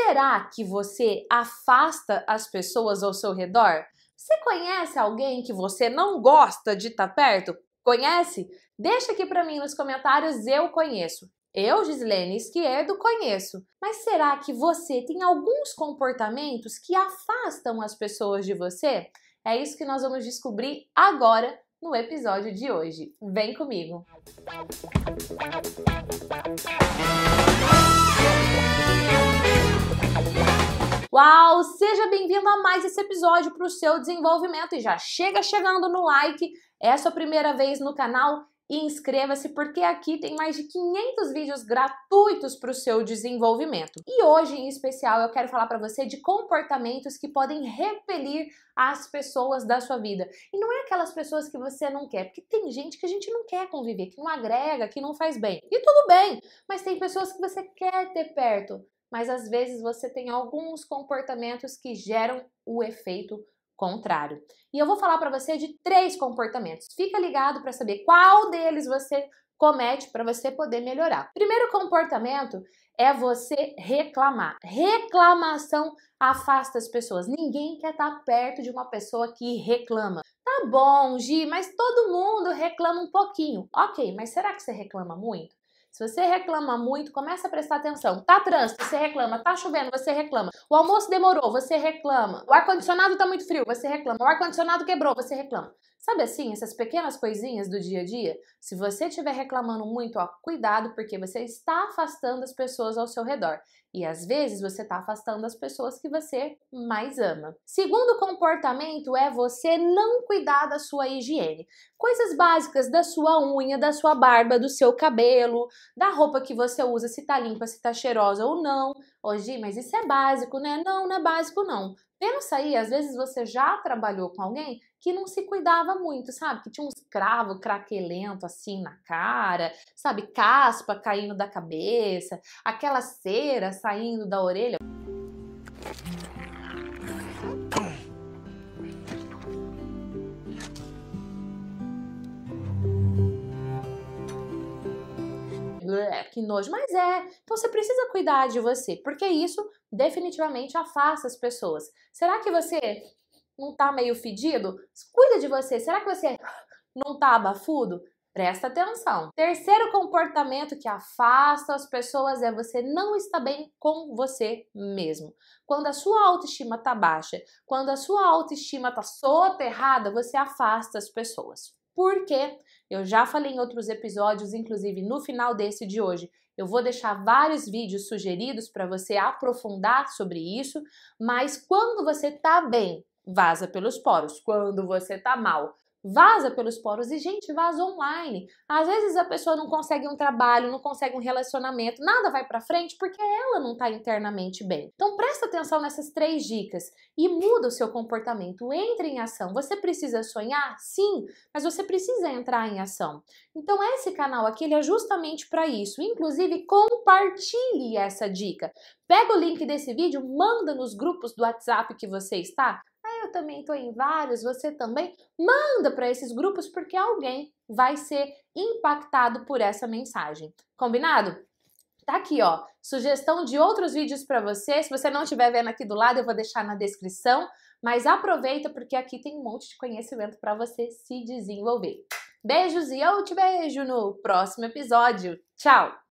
Será que você afasta as pessoas ao seu redor? Você conhece alguém que você não gosta de estar tá perto? Conhece? Deixa aqui para mim nos comentários, eu conheço. Eu, Gislene Esquerdo, conheço. Mas será que você tem alguns comportamentos que afastam as pessoas de você? É isso que nós vamos descobrir agora no episódio de hoje. Vem comigo! Uau! Seja bem-vindo a mais esse episódio para o seu desenvolvimento e já chega chegando no like. É a sua primeira vez no canal? Inscreva-se porque aqui tem mais de 500 vídeos gratuitos para o seu desenvolvimento. E hoje, em especial, eu quero falar para você de comportamentos que podem repelir as pessoas da sua vida. E não é aquelas pessoas que você não quer, porque tem gente que a gente não quer conviver, que não agrega, que não faz bem. E tudo bem, mas tem pessoas que você quer ter perto mas às vezes você tem alguns comportamentos que geram o efeito contrário. E eu vou falar para você de três comportamentos. Fica ligado para saber qual deles você comete para você poder melhorar. Primeiro comportamento é você reclamar. Reclamação afasta as pessoas. Ninguém quer estar perto de uma pessoa que reclama. Tá bom, Gi, mas todo mundo reclama um pouquinho. Ok, mas será que você reclama muito? Se você reclama muito, começa a prestar atenção. Tá trânsito, você reclama. Tá chovendo, você reclama. O almoço demorou, você reclama. O ar-condicionado tá muito frio, você reclama. O ar-condicionado quebrou, você reclama. Sabe assim, essas pequenas coisinhas do dia a dia? Se você estiver reclamando muito, ó, cuidado, porque você está afastando as pessoas ao seu redor. E às vezes você está afastando as pessoas que você mais ama. Segundo comportamento é você não cuidar da sua higiene. Coisas básicas da sua unha, da sua barba, do seu cabelo, da roupa que você usa, se tá limpa, se tá cheirosa ou não. Hoje, mas isso é básico, né? Não, não é básico não. Pensa aí, às vezes você já trabalhou com alguém que não se cuidava muito, sabe? Que tinha uns cravos craquelento assim na cara, sabe? Caspa caindo da cabeça, aquela cera saindo da orelha. que nojo. Mas é, então você precisa cuidar de você, porque isso definitivamente afasta as pessoas. Será que você não tá meio fedido? Cuida de você. Será que você não tá abafudo? Presta atenção. Terceiro comportamento que afasta as pessoas é você não estar bem com você mesmo. Quando a sua autoestima tá baixa, quando a sua autoestima tá soterrada, você afasta as pessoas. Por quê? Eu já falei em outros episódios, inclusive no final desse de hoje. Eu vou deixar vários vídeos sugeridos para você aprofundar sobre isso, mas quando você tá bem, vaza pelos poros. Quando você tá mal, vaza pelos poros e gente vaza online. Às vezes a pessoa não consegue um trabalho, não consegue um relacionamento, nada vai para frente porque ela não tá internamente bem. Então presta atenção nessas três dicas e muda o seu comportamento, entre em ação. Você precisa sonhar? Sim, mas você precisa entrar em ação. Então esse canal aqui ele é justamente para isso. Inclusive compartilhe essa dica. Pega o link desse vídeo, manda nos grupos do WhatsApp que você está, eu também estou em vários, você também, manda para esses grupos porque alguém vai ser impactado por essa mensagem. Combinado? Tá aqui, ó, sugestão de outros vídeos para você. Se você não estiver vendo aqui do lado, eu vou deixar na descrição, mas aproveita porque aqui tem um monte de conhecimento para você se desenvolver. Beijos e eu te vejo no próximo episódio. Tchau!